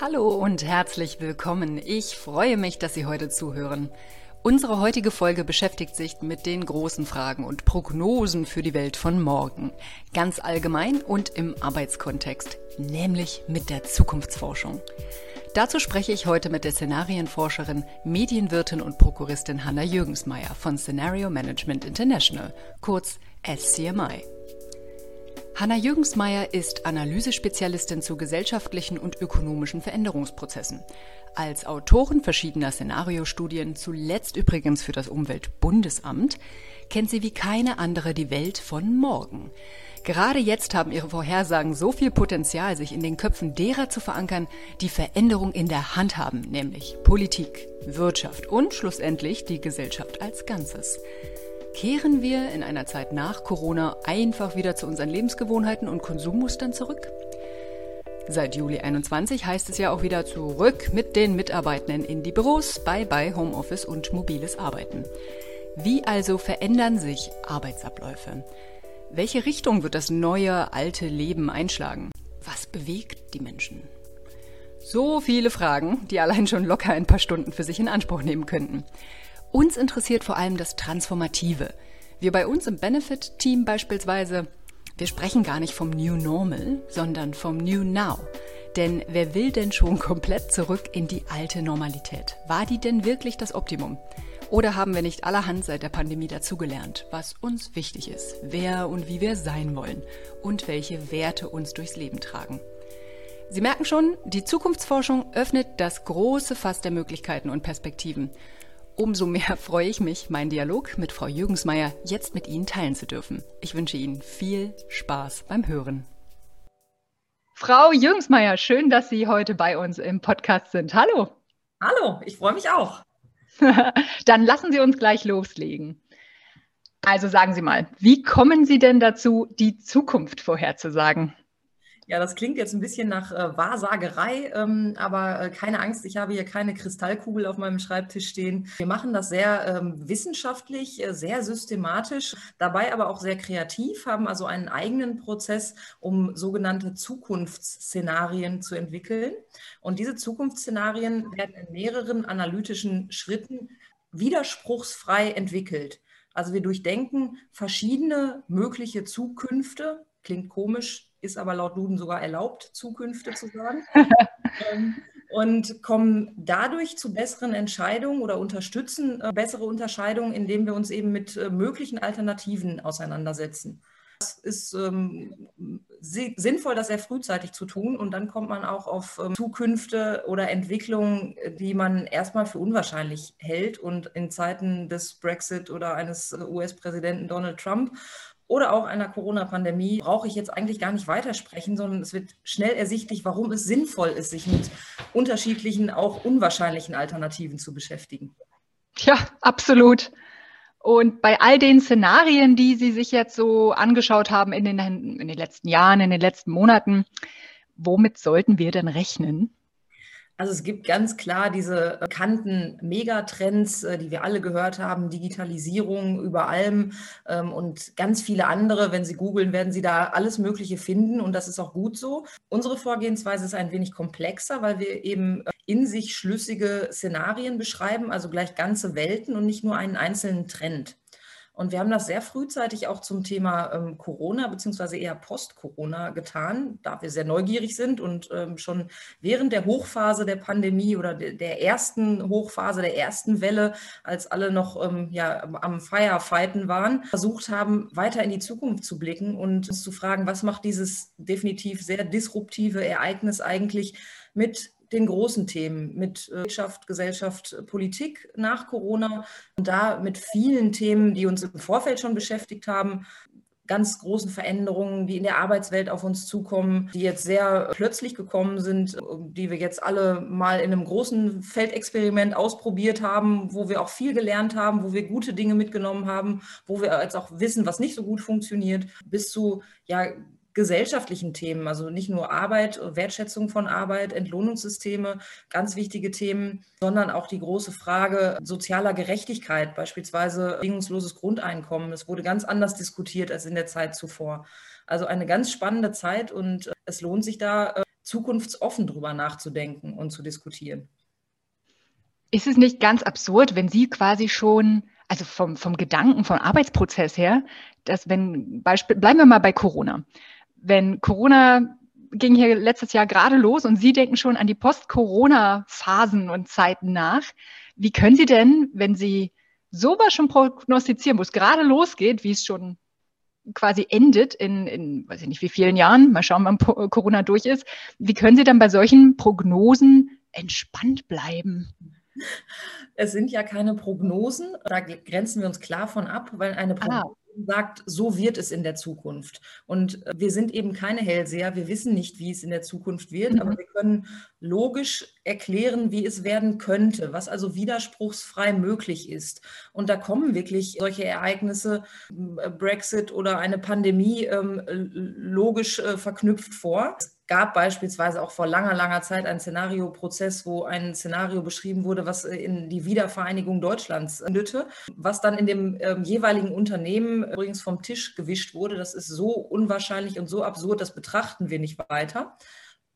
Hallo und herzlich willkommen. Ich freue mich, dass Sie heute zuhören. Unsere heutige Folge beschäftigt sich mit den großen Fragen und Prognosen für die Welt von morgen. Ganz allgemein und im Arbeitskontext, nämlich mit der Zukunftsforschung. Dazu spreche ich heute mit der Szenarienforscherin, Medienwirtin und Prokuristin Hanna Jürgensmeier von Scenario Management International, kurz SCMI. Hanna Jürgensmeier ist Analysespezialistin zu gesellschaftlichen und ökonomischen Veränderungsprozessen. Als Autorin verschiedener Szenariostudien, zuletzt übrigens für das Umweltbundesamt, kennt sie wie keine andere die Welt von morgen. Gerade jetzt haben ihre Vorhersagen so viel Potenzial, sich in den Köpfen derer zu verankern, die Veränderung in der Hand haben, nämlich Politik, Wirtschaft und schlussendlich die Gesellschaft als Ganzes. Kehren wir in einer Zeit nach Corona einfach wieder zu unseren Lebensgewohnheiten und Konsummustern zurück? Seit Juli 21 heißt es ja auch wieder zurück mit den Mitarbeitenden in die Büros, bye bye Homeoffice und mobiles Arbeiten. Wie also verändern sich Arbeitsabläufe? Welche Richtung wird das neue, alte Leben einschlagen? Was bewegt die Menschen? So viele Fragen, die allein schon locker ein paar Stunden für sich in Anspruch nehmen könnten. Uns interessiert vor allem das Transformative. Wir bei uns im Benefit-Team beispielsweise, wir sprechen gar nicht vom New Normal, sondern vom New Now. Denn wer will denn schon komplett zurück in die alte Normalität? War die denn wirklich das Optimum? Oder haben wir nicht allerhand seit der Pandemie dazugelernt, was uns wichtig ist, wer und wie wir sein wollen und welche Werte uns durchs Leben tragen? Sie merken schon, die Zukunftsforschung öffnet das große Fass der Möglichkeiten und Perspektiven. Umso mehr freue ich mich, meinen Dialog mit Frau Jürgensmeier jetzt mit Ihnen teilen zu dürfen. Ich wünsche Ihnen viel Spaß beim Hören. Frau Jürgensmeier, schön, dass Sie heute bei uns im Podcast sind. Hallo. Hallo, ich freue mich auch. Dann lassen Sie uns gleich loslegen. Also sagen Sie mal, wie kommen Sie denn dazu, die Zukunft vorherzusagen? Ja, das klingt jetzt ein bisschen nach äh, Wahrsagerei, ähm, aber äh, keine Angst, ich habe hier keine Kristallkugel auf meinem Schreibtisch stehen. Wir machen das sehr ähm, wissenschaftlich, äh, sehr systematisch, dabei aber auch sehr kreativ, haben also einen eigenen Prozess, um sogenannte Zukunftsszenarien zu entwickeln. Und diese Zukunftsszenarien werden in mehreren analytischen Schritten widerspruchsfrei entwickelt. Also wir durchdenken verschiedene mögliche Zukünfte, klingt komisch, ist aber laut Duden sogar erlaubt, Zukünfte zu sagen. ähm, und kommen dadurch zu besseren Entscheidungen oder unterstützen äh, bessere Unterscheidungen, indem wir uns eben mit äh, möglichen Alternativen auseinandersetzen. Das ist ähm, sinnvoll, das sehr frühzeitig zu tun und dann kommt man auch auf ähm, Zukünfte oder Entwicklungen, die man erstmal für unwahrscheinlich hält und in Zeiten des Brexit oder eines äh, US-Präsidenten Donald Trump oder auch einer Corona-Pandemie brauche ich jetzt eigentlich gar nicht weitersprechen, sondern es wird schnell ersichtlich, warum es sinnvoll ist, sich mit unterschiedlichen, auch unwahrscheinlichen Alternativen zu beschäftigen. Ja, absolut. Und bei all den Szenarien, die Sie sich jetzt so angeschaut haben in den, in den letzten Jahren, in den letzten Monaten, womit sollten wir denn rechnen? Also es gibt ganz klar diese bekannten Megatrends, äh, die wir alle gehört haben, Digitalisierung über allem ähm, und ganz viele andere. Wenn Sie googeln, werden Sie da alles Mögliche finden und das ist auch gut so. Unsere Vorgehensweise ist ein wenig komplexer, weil wir eben äh, in sich schlüssige Szenarien beschreiben, also gleich ganze Welten und nicht nur einen einzelnen Trend. Und wir haben das sehr frühzeitig auch zum Thema ähm, Corona beziehungsweise eher Post-Corona getan, da wir sehr neugierig sind und ähm, schon während der Hochphase der Pandemie oder de der ersten Hochphase, der ersten Welle, als alle noch ähm, ja, am Firefighten waren, versucht haben, weiter in die Zukunft zu blicken und uns zu fragen, was macht dieses definitiv sehr disruptive Ereignis eigentlich mit den großen Themen mit äh, Wirtschaft, Gesellschaft, Politik nach Corona und da mit vielen Themen, die uns im Vorfeld schon beschäftigt haben, ganz großen Veränderungen, die in der Arbeitswelt auf uns zukommen, die jetzt sehr plötzlich gekommen sind, die wir jetzt alle mal in einem großen Feldexperiment ausprobiert haben, wo wir auch viel gelernt haben, wo wir gute Dinge mitgenommen haben, wo wir jetzt auch wissen, was nicht so gut funktioniert, bis zu ja gesellschaftlichen Themen, also nicht nur Arbeit, Wertschätzung von Arbeit, Entlohnungssysteme, ganz wichtige Themen, sondern auch die große Frage sozialer Gerechtigkeit, beispielsweise bedingungsloses Grundeinkommen. Es wurde ganz anders diskutiert als in der Zeit zuvor. Also eine ganz spannende Zeit und es lohnt sich da äh, zukunftsoffen drüber nachzudenken und zu diskutieren. Ist es nicht ganz absurd, wenn Sie quasi schon, also vom, vom Gedanken, vom Arbeitsprozess her, dass wenn, Beispiel, bleiben wir mal bei Corona. Wenn Corona ging hier letztes Jahr gerade los und Sie denken schon an die Post-Corona-Phasen und Zeiten nach. Wie können Sie denn, wenn Sie sowas schon prognostizieren, wo es gerade losgeht, wie es schon quasi endet in, in, weiß ich nicht wie vielen Jahren, mal schauen, wann Corona durch ist, wie können Sie dann bei solchen Prognosen entspannt bleiben? Es sind ja keine Prognosen, da grenzen wir uns klar von ab, weil eine ah. Prognose sagt, so wird es in der Zukunft. Und äh, wir sind eben keine Hellseher, wir wissen nicht, wie es in der Zukunft wird, mhm. aber wir können logisch erklären, wie es werden könnte, was also widerspruchsfrei möglich ist. Und da kommen wirklich solche Ereignisse, äh, Brexit oder eine Pandemie, ähm, logisch äh, verknüpft vor. Es gab beispielsweise auch vor langer, langer Zeit einen Szenarioprozess, wo ein Szenario beschrieben wurde, was in die Wiedervereinigung Deutschlands endete, was dann in dem ähm, jeweiligen Unternehmen übrigens vom Tisch gewischt wurde. Das ist so unwahrscheinlich und so absurd, das betrachten wir nicht weiter.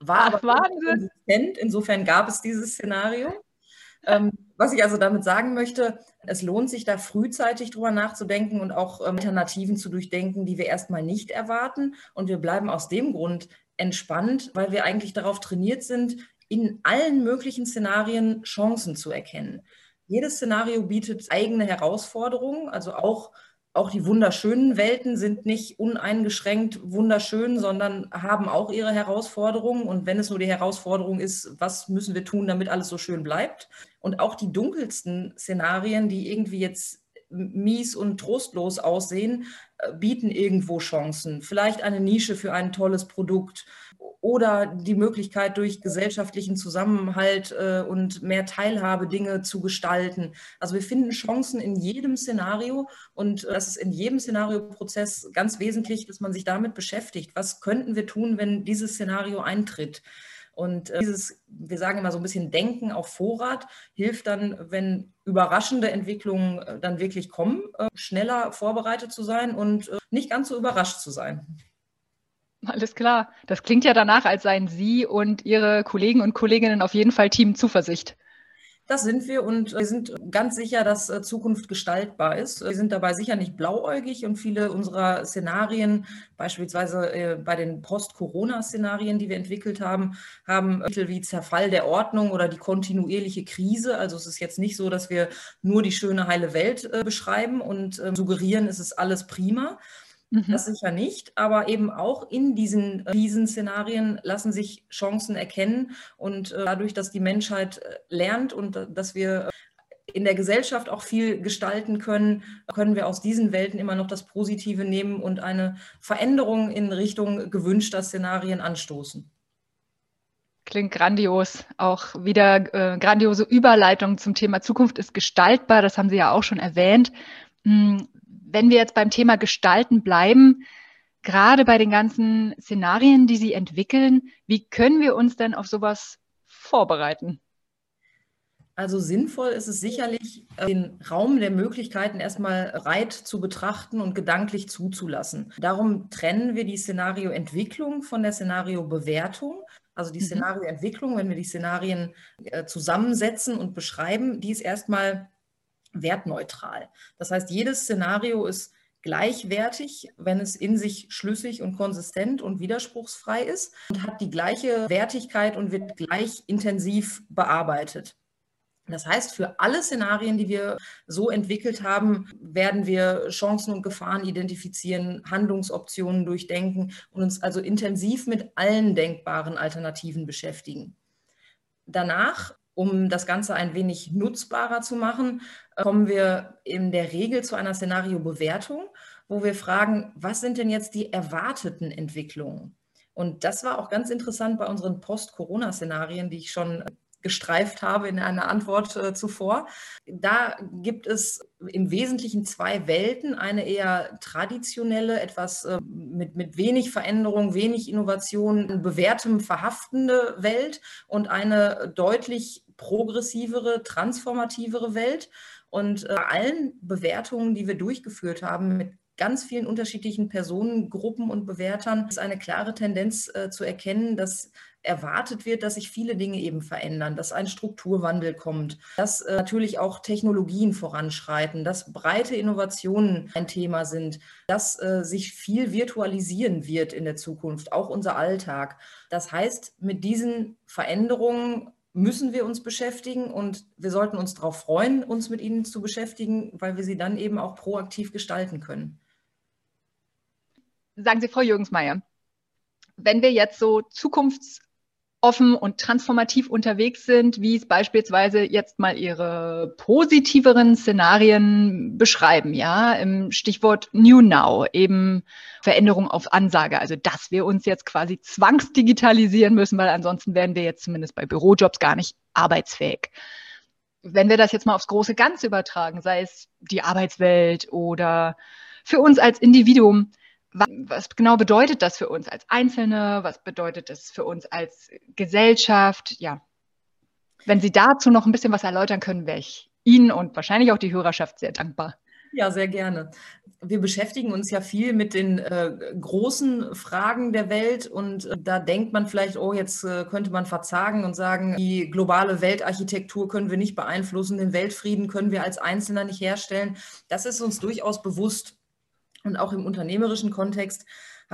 War Ach, aber konsistent. Insofern gab es dieses Szenario. Ähm, was ich also damit sagen möchte, es lohnt sich da frühzeitig drüber nachzudenken und auch ähm, Alternativen zu durchdenken, die wir erstmal nicht erwarten. Und wir bleiben aus dem Grund entspannt, weil wir eigentlich darauf trainiert sind, in allen möglichen Szenarien Chancen zu erkennen. Jedes Szenario bietet eigene Herausforderungen, also auch, auch die wunderschönen Welten sind nicht uneingeschränkt wunderschön, sondern haben auch ihre Herausforderungen. Und wenn es nur die Herausforderung ist, was müssen wir tun, damit alles so schön bleibt? Und auch die dunkelsten Szenarien, die irgendwie jetzt mies und trostlos aussehen, äh, bieten irgendwo Chancen. Vielleicht eine Nische für ein tolles Produkt oder die Möglichkeit, durch gesellschaftlichen Zusammenhalt äh, und mehr Teilhabe Dinge zu gestalten. Also wir finden Chancen in jedem Szenario und äh, das ist in jedem Szenarioprozess ganz wesentlich, dass man sich damit beschäftigt. Was könnten wir tun, wenn dieses Szenario eintritt? Und äh, dieses, wir sagen immer so ein bisschen Denken auf Vorrat, hilft dann, wenn überraschende Entwicklungen äh, dann wirklich kommen, äh, schneller vorbereitet zu sein und nicht ganz so überrascht zu sein. Alles klar. Das klingt ja danach, als seien Sie und Ihre Kollegen und Kolleginnen auf jeden Fall Team Zuversicht. Das sind wir und wir sind ganz sicher, dass äh, Zukunft gestaltbar ist. Wir sind dabei sicher nicht blauäugig und viele unserer Szenarien, beispielsweise äh, bei den Post-Corona-Szenarien, die wir entwickelt haben, haben Mittel wie Zerfall der Ordnung oder die kontinuierliche Krise. Also es ist jetzt nicht so, dass wir nur die schöne heile Welt äh, beschreiben und ähm, suggerieren, es ist alles prima, Mhm. Das sicher nicht, aber eben auch in diesen Krisenszenarien lassen sich Chancen erkennen und äh, dadurch, dass die Menschheit äh, lernt und äh, dass wir in der Gesellschaft auch viel gestalten können, können wir aus diesen Welten immer noch das Positive nehmen und eine Veränderung in Richtung gewünschter Szenarien anstoßen. Klingt grandios. Auch wieder äh, grandiose Überleitung zum Thema Zukunft ist gestaltbar. Das haben Sie ja auch schon erwähnt. Wenn wir jetzt beim Thema Gestalten bleiben, gerade bei den ganzen Szenarien, die Sie entwickeln, wie können wir uns denn auf sowas vorbereiten? Also sinnvoll ist es sicherlich, äh, den Raum der Möglichkeiten erstmal breit zu betrachten und gedanklich zuzulassen. Darum trennen wir die Szenarioentwicklung von der Szenariobewertung. Also die mhm. Szenarioentwicklung, wenn wir die Szenarien äh, zusammensetzen und beschreiben, die ist erstmal wertneutral. Das heißt, jedes Szenario ist gleichwertig, wenn es in sich schlüssig und konsistent und widerspruchsfrei ist und hat die gleiche Wertigkeit und wird gleich intensiv bearbeitet. Das heißt, für alle Szenarien, die wir so entwickelt haben, werden wir Chancen und Gefahren identifizieren, Handlungsoptionen durchdenken und uns also intensiv mit allen denkbaren Alternativen beschäftigen. Danach um das Ganze ein wenig nutzbarer zu machen, kommen wir in der Regel zu einer Szenariobewertung, wo wir fragen, was sind denn jetzt die erwarteten Entwicklungen? Und das war auch ganz interessant bei unseren Post-Corona-Szenarien, die ich schon gestreift habe in einer Antwort äh, zuvor. Da gibt es im Wesentlichen zwei Welten. Eine eher traditionelle, etwas äh, mit, mit wenig Veränderung, wenig Innovation, bewährtem, verhaftende Welt und eine deutlich progressivere, transformativere Welt. Und äh, allen Bewertungen, die wir durchgeführt haben mit ganz vielen unterschiedlichen Personengruppen und Bewertern, ist eine klare Tendenz äh, zu erkennen, dass erwartet wird, dass sich viele Dinge eben verändern, dass ein Strukturwandel kommt, dass äh, natürlich auch Technologien voranschreiten, dass breite Innovationen ein Thema sind, dass äh, sich viel virtualisieren wird in der Zukunft, auch unser Alltag. Das heißt, mit diesen Veränderungen müssen wir uns beschäftigen und wir sollten uns darauf freuen, uns mit ihnen zu beschäftigen, weil wir sie dann eben auch proaktiv gestalten können. Sagen Sie, Frau Jürgensmeier, wenn wir jetzt so zukunfts offen und transformativ unterwegs sind, wie es beispielsweise jetzt mal ihre positiveren Szenarien beschreiben, ja, im Stichwort New Now, eben Veränderung auf Ansage, also dass wir uns jetzt quasi zwangsdigitalisieren müssen, weil ansonsten werden wir jetzt zumindest bei Bürojobs gar nicht arbeitsfähig. Wenn wir das jetzt mal aufs große Ganze übertragen, sei es die Arbeitswelt oder für uns als Individuum, was genau bedeutet das für uns als Einzelne? Was bedeutet das für uns als Gesellschaft? Ja. Wenn Sie dazu noch ein bisschen was erläutern können, wäre ich Ihnen und wahrscheinlich auch die Hörerschaft sehr dankbar. Ja, sehr gerne. Wir beschäftigen uns ja viel mit den äh, großen Fragen der Welt und äh, da denkt man vielleicht, oh, jetzt äh, könnte man verzagen und sagen, die globale Weltarchitektur können wir nicht beeinflussen, den Weltfrieden können wir als Einzelner nicht herstellen. Das ist uns durchaus bewusst. Und auch im unternehmerischen Kontext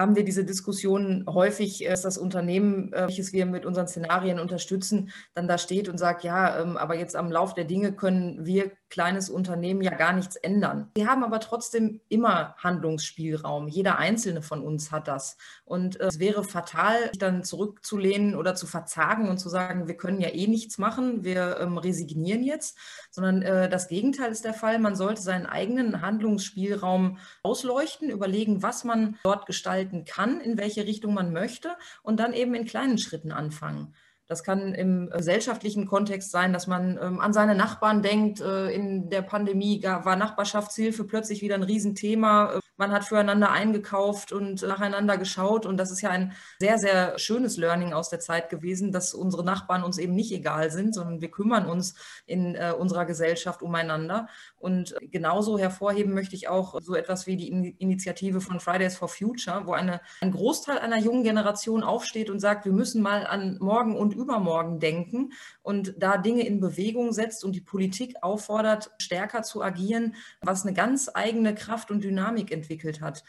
haben wir diese Diskussionen häufig, dass das Unternehmen, äh, welches wir mit unseren Szenarien unterstützen, dann da steht und sagt, ja, ähm, aber jetzt am Lauf der Dinge können wir kleines Unternehmen ja gar nichts ändern. Wir haben aber trotzdem immer Handlungsspielraum. Jeder einzelne von uns hat das. Und äh, es wäre fatal, sich dann zurückzulehnen oder zu verzagen und zu sagen, wir können ja eh nichts machen, wir ähm, resignieren jetzt, sondern äh, das Gegenteil ist der Fall. Man sollte seinen eigenen Handlungsspielraum ausleuchten, überlegen, was man dort gestalten kann, in welche Richtung man möchte und dann eben in kleinen Schritten anfangen. Das kann im gesellschaftlichen Kontext sein, dass man ähm, an seine Nachbarn denkt. Äh, in der Pandemie war Nachbarschaftshilfe plötzlich wieder ein Riesenthema. Man hat füreinander eingekauft und nacheinander geschaut. Und das ist ja ein sehr, sehr schönes Learning aus der Zeit gewesen, dass unsere Nachbarn uns eben nicht egal sind, sondern wir kümmern uns in äh, unserer Gesellschaft umeinander. Und genauso hervorheben möchte ich auch so etwas wie die Initiative von Fridays for Future, wo eine, ein Großteil einer jungen Generation aufsteht und sagt, wir müssen mal an morgen und übermorgen denken und da Dinge in Bewegung setzt und die Politik auffordert, stärker zu agieren, was eine ganz eigene Kraft und Dynamik entwickelt hat.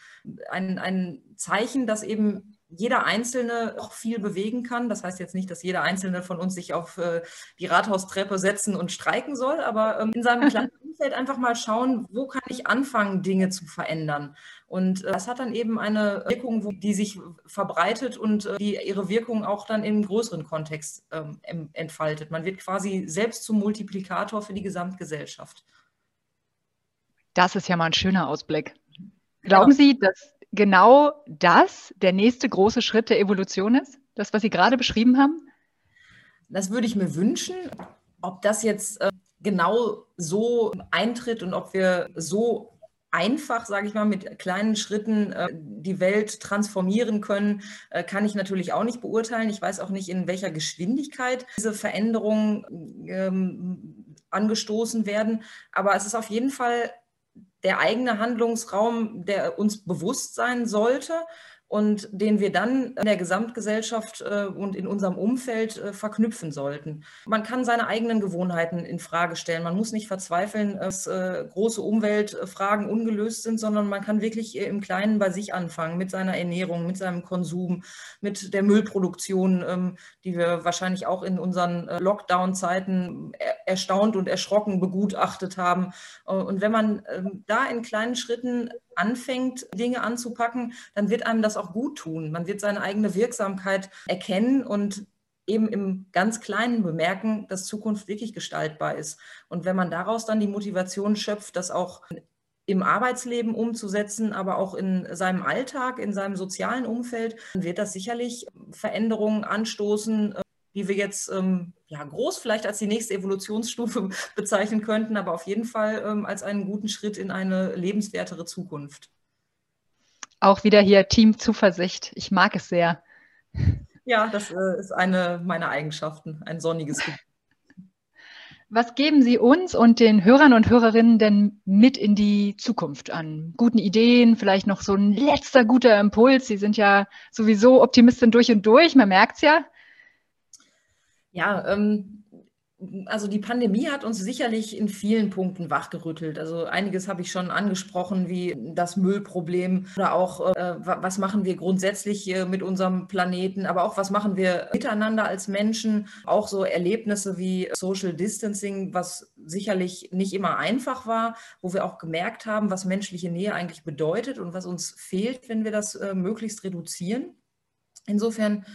Ein, ein Zeichen, dass eben jeder Einzelne auch viel bewegen kann. Das heißt jetzt nicht, dass jeder Einzelne von uns sich auf äh, die Rathaustreppe setzen und streiken soll, aber ähm, in seinem kleinen Umfeld einfach mal schauen, wo kann ich anfangen, Dinge zu verändern. Und äh, das hat dann eben eine Wirkung, die sich verbreitet und äh, die ihre Wirkung auch dann im größeren Kontext ähm, entfaltet. Man wird quasi selbst zum Multiplikator für die Gesamtgesellschaft. Das ist ja mal ein schöner Ausblick. Glauben ja. Sie, dass genau das der nächste große Schritt der Evolution ist? Das, was Sie gerade beschrieben haben? Das würde ich mir wünschen. Ob das jetzt äh, genau so eintritt und ob wir so einfach, sage ich mal, mit kleinen Schritten äh, die Welt transformieren können, äh, kann ich natürlich auch nicht beurteilen. Ich weiß auch nicht, in welcher Geschwindigkeit diese Veränderungen ähm, angestoßen werden. Aber es ist auf jeden Fall der eigene Handlungsraum, der uns bewusst sein sollte und den wir dann in der Gesamtgesellschaft äh, und in unserem Umfeld äh, verknüpfen sollten. Man kann seine eigenen Gewohnheiten in Frage stellen. Man muss nicht verzweifeln, dass äh, große Umweltfragen ungelöst sind, sondern man kann wirklich im Kleinen bei sich anfangen, mit seiner Ernährung, mit seinem Konsum, mit der Müllproduktion, ähm, die wir wahrscheinlich auch in unseren Lockdown-Zeiten erstaunt und erschrocken begutachtet haben. Und wenn man ähm, da in kleinen Schritten anfängt, Dinge anzupacken, dann wird einem das auch gut tun. Man wird seine eigene Wirksamkeit erkennen und eben im ganz Kleinen bemerken, dass Zukunft wirklich gestaltbar ist. Und wenn man daraus dann die Motivation schöpft, das auch im Arbeitsleben umzusetzen, aber auch in seinem Alltag, in seinem sozialen Umfeld, wird das sicherlich Veränderungen anstoßen, die wir jetzt ähm, ja, groß vielleicht als die nächste Evolutionsstufe bezeichnen könnten, aber auf jeden Fall ähm, als einen guten Schritt in eine lebenswertere Zukunft. Auch wieder hier Team Zuversicht. Ich mag es sehr. Ja, das äh, ist eine meiner Eigenschaften, ein sonniges Gefühl. Was geben Sie uns und den Hörern und Hörerinnen denn mit in die Zukunft an? Guten Ideen, vielleicht noch so ein letzter guter Impuls. Sie sind ja sowieso Optimistin durch und durch, man merkt es ja. Ja, ähm, also die Pandemie hat uns sicherlich in vielen Punkten wachgerüttelt. Also einiges habe ich schon angesprochen, wie das Müllproblem oder auch, äh, was machen wir grundsätzlich mit unserem Planeten, aber auch was machen wir miteinander als Menschen. Auch so Erlebnisse wie Social Distancing, was sicherlich nicht immer einfach war, wo wir auch gemerkt haben, was menschliche Nähe eigentlich bedeutet und was uns fehlt, wenn wir das äh, möglichst reduzieren. Insofern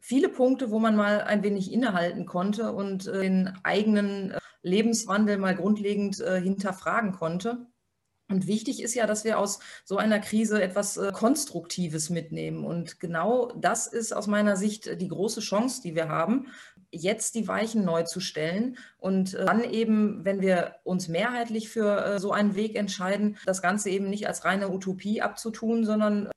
viele Punkte, wo man mal ein wenig innehalten konnte und äh, den eigenen äh, Lebenswandel mal grundlegend äh, hinterfragen konnte. Und wichtig ist ja, dass wir aus so einer Krise etwas Konstruktives mitnehmen. Und genau das ist aus meiner Sicht die große Chance, die wir haben, jetzt die Weichen neu zu stellen und dann eben, wenn wir uns mehrheitlich für so einen Weg entscheiden, das Ganze eben nicht als reine Utopie abzutun, sondern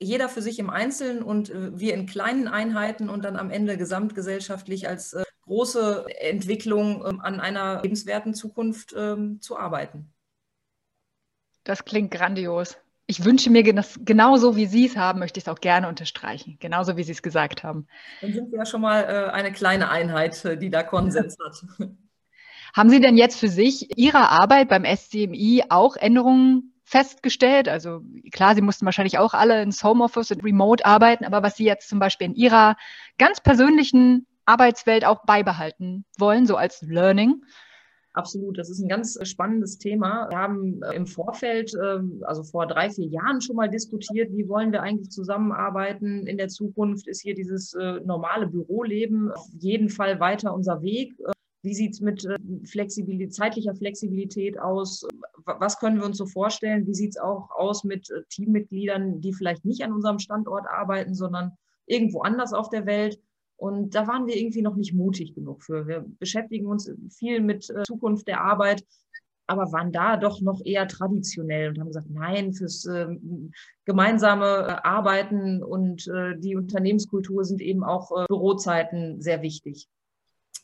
jeder für sich im Einzelnen und äh, wir in kleinen Einheiten und dann am Ende gesamtgesellschaftlich als äh, große Entwicklung ähm, an einer lebenswerten Zukunft ähm, zu arbeiten. Das klingt grandios. Ich wünsche mir das genauso, wie Sie es haben, möchte ich es auch gerne unterstreichen. Genauso, wie Sie es gesagt haben. Dann sind wir ja schon mal äh, eine kleine Einheit, die da Konsens hat. Haben Sie denn jetzt für sich Ihrer Arbeit beim SCMI auch Änderungen festgestellt? Also klar, Sie mussten wahrscheinlich auch alle ins Homeoffice und Remote arbeiten, aber was Sie jetzt zum Beispiel in Ihrer ganz persönlichen Arbeitswelt auch beibehalten wollen, so als Learning? Absolut, das ist ein ganz spannendes Thema. Wir haben äh, im Vorfeld, ähm, also vor drei, vier Jahren schon mal diskutiert, wie wollen wir eigentlich zusammenarbeiten in der Zukunft? Ist hier dieses äh, normale Büroleben auf jeden Fall weiter unser Weg? Wie sieht es mit äh, Flexibilität, zeitlicher Flexibilität aus? Was können wir uns so vorstellen? Wie sieht es auch aus mit äh, Teammitgliedern, die vielleicht nicht an unserem Standort arbeiten, sondern irgendwo anders auf der Welt? Und da waren wir irgendwie noch nicht mutig genug für. Wir beschäftigen uns viel mit äh, Zukunft der Arbeit, aber waren da doch noch eher traditionell und haben gesagt, nein, fürs äh, gemeinsame Arbeiten und die Unternehmenskultur sind eben auch Bürozeiten sehr wichtig.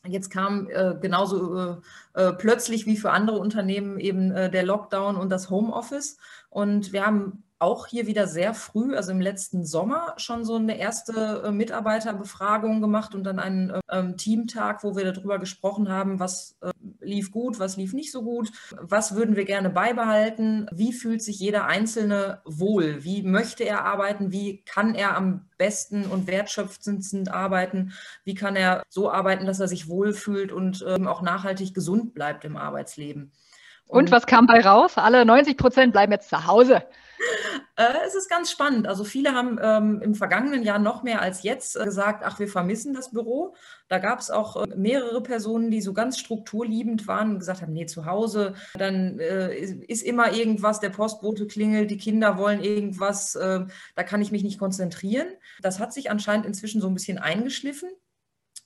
Jetzt kam äh, genauso äh, äh, plötzlich wie für andere Unternehmen eben äh, der Lockdown und das Homeoffice. Und wir haben auch hier wieder sehr früh, also im letzten Sommer, schon so eine erste äh, Mitarbeiterbefragung gemacht und dann einen äh, ähm, Teamtag, wo wir darüber gesprochen haben, was äh, lief gut, was lief nicht so gut, was würden wir gerne beibehalten, wie fühlt sich jeder Einzelne wohl, wie möchte er arbeiten, wie kann er am besten und wertschöpfendsten arbeiten, wie kann er so arbeiten, dass er sich wohlfühlt und ähm, auch nachhaltig gesund bleibt im Arbeitsleben. Und, und was kam bei raus? Alle 90 Prozent bleiben jetzt zu Hause. Äh, es ist ganz spannend. Also viele haben ähm, im vergangenen Jahr noch mehr als jetzt äh, gesagt, ach, wir vermissen das Büro. Da gab es auch äh, mehrere Personen, die so ganz strukturliebend waren und gesagt haben, nee, zu Hause, dann äh, ist, immer irgendwas, der Postbote klingelt, die Kinder wollen irgendwas, äh, da kann ich mich nicht konzentrieren. Das hat sich anscheinend inzwischen so ein bisschen eingeschliffen.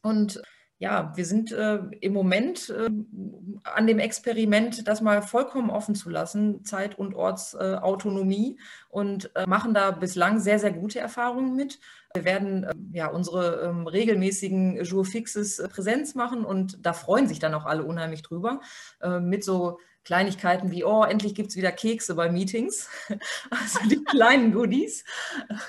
Und ja, wir sind äh, im Moment äh, an dem Experiment, das mal vollkommen offen zu lassen, Zeit- und Ortsautonomie äh, und äh, machen da bislang sehr, sehr gute Erfahrungen mit. Wir werden äh, ja unsere ähm, regelmäßigen Jour fixes äh, Präsenz machen und da freuen sich dann auch alle unheimlich drüber mit so Kleinigkeiten wie, oh, endlich gibt es wieder Kekse bei Meetings, also die kleinen Goodies.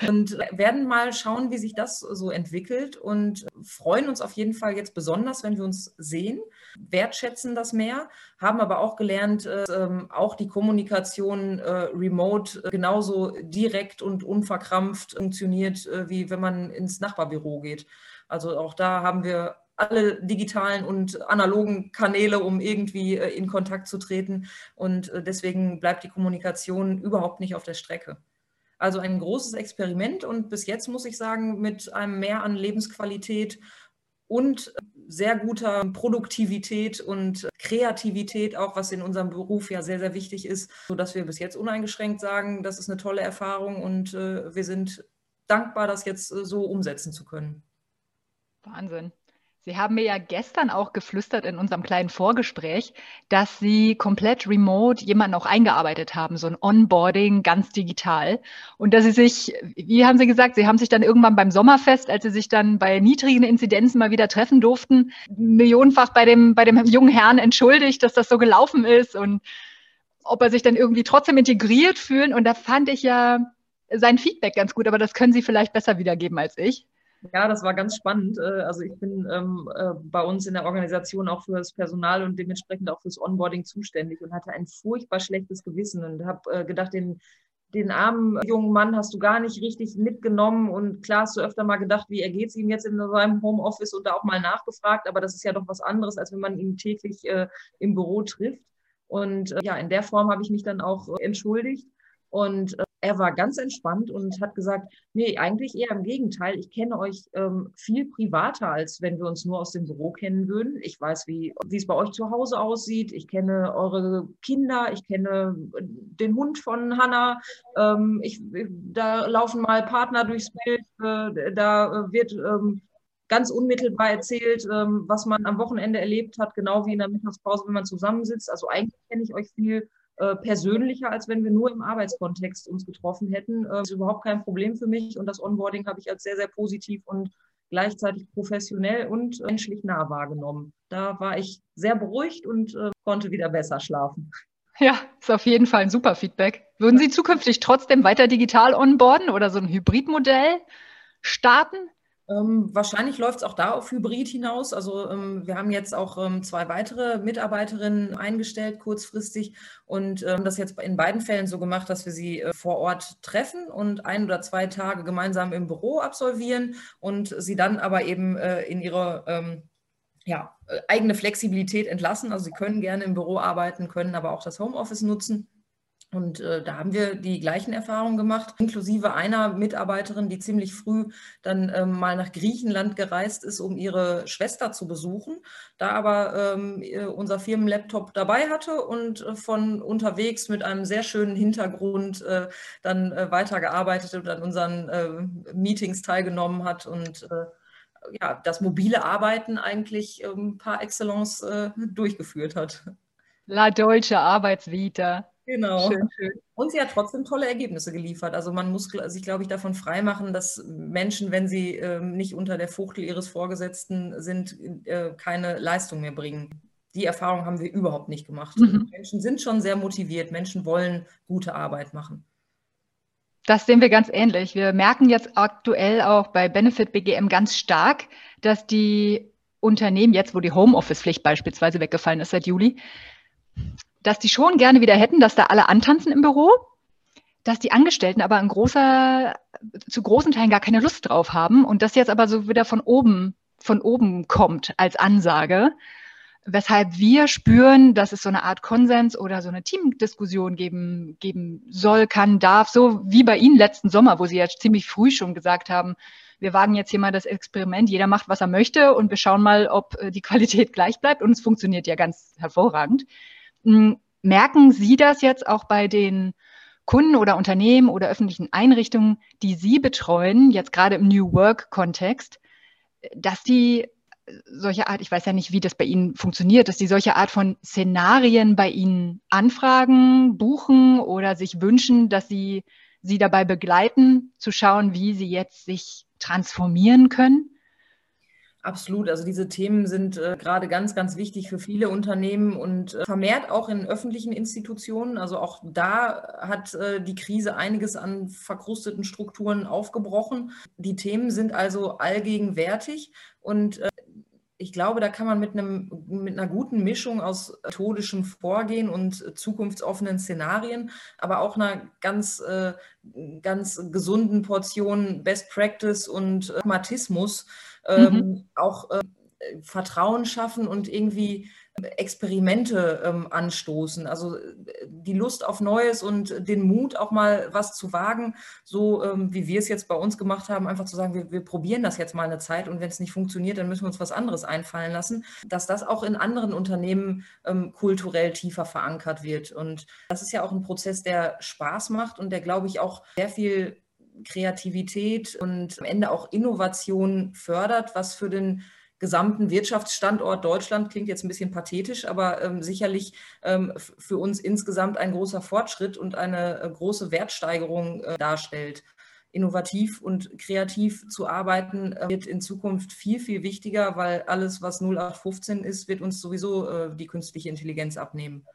Und werden mal schauen, wie sich das so entwickelt und freuen uns auf jeden Fall jetzt besonders, wenn wir uns sehen, wertschätzen das mehr, haben aber auch gelernt, äh, auch die Kommunikation äh, remote äh, genauso direkt und unverkrampft funktioniert, äh, wie wenn man ins Nachbarbüro geht. Also auch da haben wir alle digitalen und analogen Kanäle, um irgendwie äh, in Kontakt zu treten. Und äh, deswegen bleibt die Kommunikation überhaupt nicht auf der Strecke. Also ein großes Experiment und bis jetzt muss ich sagen, mit einem Mehr an Lebensqualität und sehr guter Produktivität und Kreativität, auch was in unserem Beruf ja sehr, sehr wichtig ist, sodass wir bis jetzt uneingeschränkt sagen, das ist eine tolle Erfahrung und äh, wir sind dankbar, das jetzt so umsetzen zu können. Wahnsinn. Sie haben mir ja gestern auch geflüstert in unserem kleinen Vorgespräch, dass Sie komplett remote jemanden auch eingearbeitet haben, so ein Onboarding ganz digital. Und dass Sie sich, wie haben Sie gesagt, Sie haben sich dann irgendwann beim Sommerfest, als Sie sich dann bei niedrigen Inzidenzen mal wieder treffen durften, millionenfach bei dem, bei dem jungen Herrn entschuldigt, dass das so gelaufen ist und ob er sich dann irgendwie trotzdem integriert fühlen. Und da fand ich ja sein Feedback ganz gut, aber das können Sie vielleicht besser wiedergeben als ich. Ja, das war ganz spannend. Äh, also ich bin ähm, äh, bei uns in der Organisation auch für das Personal und dementsprechend auch fürs Onboarding zuständig und hatte ein furchtbar schlechtes Gewissen und habe äh, gedacht, den, den armen jungen Mann hast du gar nicht richtig mitgenommen und klar hast du öfter mal gedacht, wie ergeht es ihm jetzt in seinem Homeoffice und da auch mal nachgefragt, aber das ist ja doch was anderes, als wenn man ihn täglich äh, im Büro trifft. Und äh, ja, in der Form habe ich mich dann auch äh, entschuldigt und er war ganz entspannt und hat gesagt, nee, eigentlich eher im Gegenteil. Ich kenne euch ähm, viel privater, als wenn wir uns nur aus dem Büro kennen würden. Ich weiß, wie, es bei euch zu Hause aussieht. Ich kenne eure Kinder. Ich kenne den Hund von Hannah. Ähm, ich, da laufen mal Partner durchs Bild. Äh, da wird ähm, ganz unmittelbar erzählt, ähm, was man am Wochenende erlebt hat, genau wie in der Mittagspause, wenn man zusammensitzt. Also eigentlich kenne ich euch viel äh, persönlicher, als wenn wir nur im Arbeitskontext uns getroffen hätten. Äh, ist überhaupt kein Problem für mich und das Onboarding habe ich als sehr, sehr positiv und gleichzeitig professionell und menschlich nah wahrgenommen. Da war ich sehr beruhigt und äh, konnte wieder besser schlafen. Ja, ist auf jeden Fall ein super Feedback. Würden Sie zukünftig trotzdem weiter digital onboarden oder so ein Hybridmodell starten? Ähm, wahrscheinlich läuft es auch da auf Hybrid hinaus. Also ähm, wir haben jetzt auch ähm, zwei weitere Mitarbeiterinnen eingestellt kurzfristig und ähm, das jetzt in beiden Fällen so gemacht, dass wir sie äh, vor Ort treffen und ein oder zwei Tage gemeinsam im Büro absolvieren und sie dann aber eben äh, in ihre ähm, ja, äh, eigene Flexibilität entlassen. Also sie können gerne im Büro arbeiten, können aber auch das Homeoffice nutzen. Und äh, da haben wir die gleichen Erfahrungen gemacht, inklusive einer Mitarbeiterin, die ziemlich früh dann ähm, mal nach Griechenland gereist ist, um ihre Schwester zu besuchen, da aber ähm, unser Firmenlaptop dabei hatte und äh, von unterwegs mit einem sehr schönen Hintergrund äh, dann äh, weitergearbeitet und an unseren äh, Meetings teilgenommen hat und äh, ja, das mobile Arbeiten eigentlich ähm, par excellence durchgeführt hat. La Deutsche Arbeitsvita. Genau. Schön, schön. Und sie hat trotzdem tolle Ergebnisse geliefert. Also man muss sich, glaube ich, davon freimachen, dass Menschen, wenn sie ähm, nicht unter der Fuchtel ihres Vorgesetzten sind, äh, keine Leistung mehr bringen. Die Erfahrung haben wir überhaupt nicht gemacht. Mhm. Menschen sind schon sehr motiviert. Menschen wollen gute Arbeit machen. Das sehen wir ganz ähnlich. Wir merken jetzt aktuell auch bei Benefit BGM ganz stark, dass die Unternehmen jetzt, wo die Homeoffice-Pflicht beispielsweise weggefallen ist seit Juli, dass die schon gerne wieder hätten, dass da alle antanzen im Büro, dass die Angestellten aber in großer, zu großen Teilen gar keine Lust drauf haben und das jetzt aber so wieder von oben, von oben kommt als Ansage, weshalb wir spüren, dass es so eine Art Konsens oder so eine Teamdiskussion geben, geben soll, kann, darf, so wie bei Ihnen letzten Sommer, wo Sie jetzt ziemlich früh schon gesagt haben, wir wagen jetzt hier mal das Experiment, jeder macht, was er möchte und wir schauen mal, ob äh, die Qualität gleich bleibt und es funktioniert ja ganz hervorragend. Hm, merken Sie das jetzt auch bei den Kunden oder Unternehmen oder öffentlichen Einrichtungen, die Sie betreuen, jetzt gerade im New Work-Kontext, dass die solche Art, ich weiß ja nicht, wie das bei Ihnen funktioniert, dass die solche Art von Szenarien bei Ihnen anfragen, buchen oder sich wünschen, dass Sie sie dabei begleiten, zu schauen, wie sie jetzt sich transformieren können? Absolut. Also diese Themen sind äh, gerade ganz, ganz wichtig für viele Unternehmen und äh, vermehrt auch in öffentlichen Institutionen. Also auch da hat äh, die Krise einiges an verkrusteten Strukturen aufgebrochen. Die Themen sind also allgegenwärtig und äh, ich glaube, da kann man mit, einem, mit einer guten Mischung aus methodischem Vorgehen und zukunftsoffenen Szenarien, aber auch einer ganz, äh, ganz gesunden Portion Best Practice und Pragmatismus ähm, mhm. auch äh, Vertrauen schaffen und irgendwie Experimente ähm, anstoßen. Also äh, die Lust auf Neues und den Mut, auch mal was zu wagen, so ähm, wie wir es jetzt bei uns gemacht haben, einfach zu sagen, wir, wir probieren das jetzt mal eine Zeit und wenn es nicht funktioniert, dann müssen wir uns was anderes einfallen lassen, dass das auch in anderen Unternehmen ähm, kulturell tiefer verankert wird. Und das ist ja auch ein Prozess, der Spaß macht und der, glaube ich, auch sehr viel Kreativität und am Ende auch Innovation fördert, was für den gesamten Wirtschaftsstandort Deutschland klingt jetzt ein bisschen pathetisch, aber ähm, sicherlich ähm, für uns insgesamt ein großer Fortschritt und eine äh, große Wertsteigerung äh, darstellt. Innovativ und kreativ zu arbeiten äh, wird in Zukunft viel, viel wichtiger, weil alles, was 0815 ist, wird uns sowieso äh, die künstliche Intelligenz abnehmen.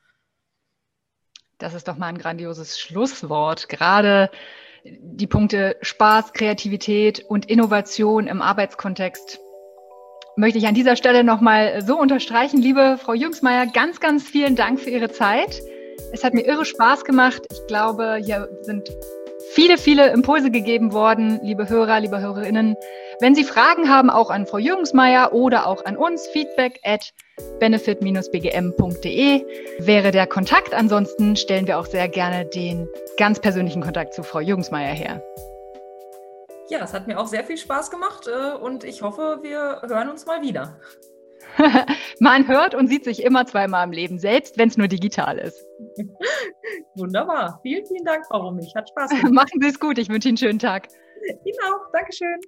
Das ist doch mal ein grandioses Schlusswort. Gerade die Punkte Spaß, Kreativität und Innovation im Arbeitskontext möchte ich an dieser Stelle nochmal so unterstreichen. Liebe Frau Jüngsmeier, ganz, ganz vielen Dank für Ihre Zeit. Es hat mir irre Spaß gemacht. Ich glaube, hier sind viele, viele Impulse gegeben worden, liebe Hörer, liebe Hörerinnen. Wenn Sie Fragen haben, auch an Frau Jürgensmeier oder auch an uns, feedback at benefit-bgm.de wäre der Kontakt. Ansonsten stellen wir auch sehr gerne den ganz persönlichen Kontakt zu Frau Jürgensmeier her. Ja, es hat mir auch sehr viel Spaß gemacht äh, und ich hoffe, wir hören uns mal wieder. Man hört und sieht sich immer zweimal im Leben, selbst wenn es nur digital ist. Wunderbar. Vielen, vielen Dank, Frau Rummig. Hat Spaß gemacht. Machen Sie es gut. Ich wünsche Ihnen einen schönen Tag. Ihnen auch. Dankeschön.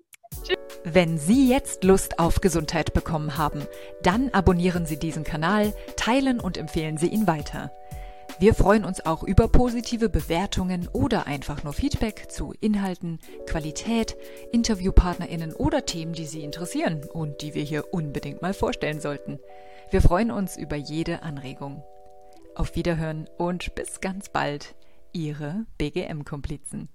Wenn Sie jetzt Lust auf Gesundheit bekommen haben, dann abonnieren Sie diesen Kanal, teilen und empfehlen Sie ihn weiter. Wir freuen uns auch über positive Bewertungen oder einfach nur Feedback zu Inhalten, Qualität, Interviewpartnerinnen oder Themen, die Sie interessieren und die wir hier unbedingt mal vorstellen sollten. Wir freuen uns über jede Anregung. Auf Wiederhören und bis ganz bald. Ihre BGM-Komplizen.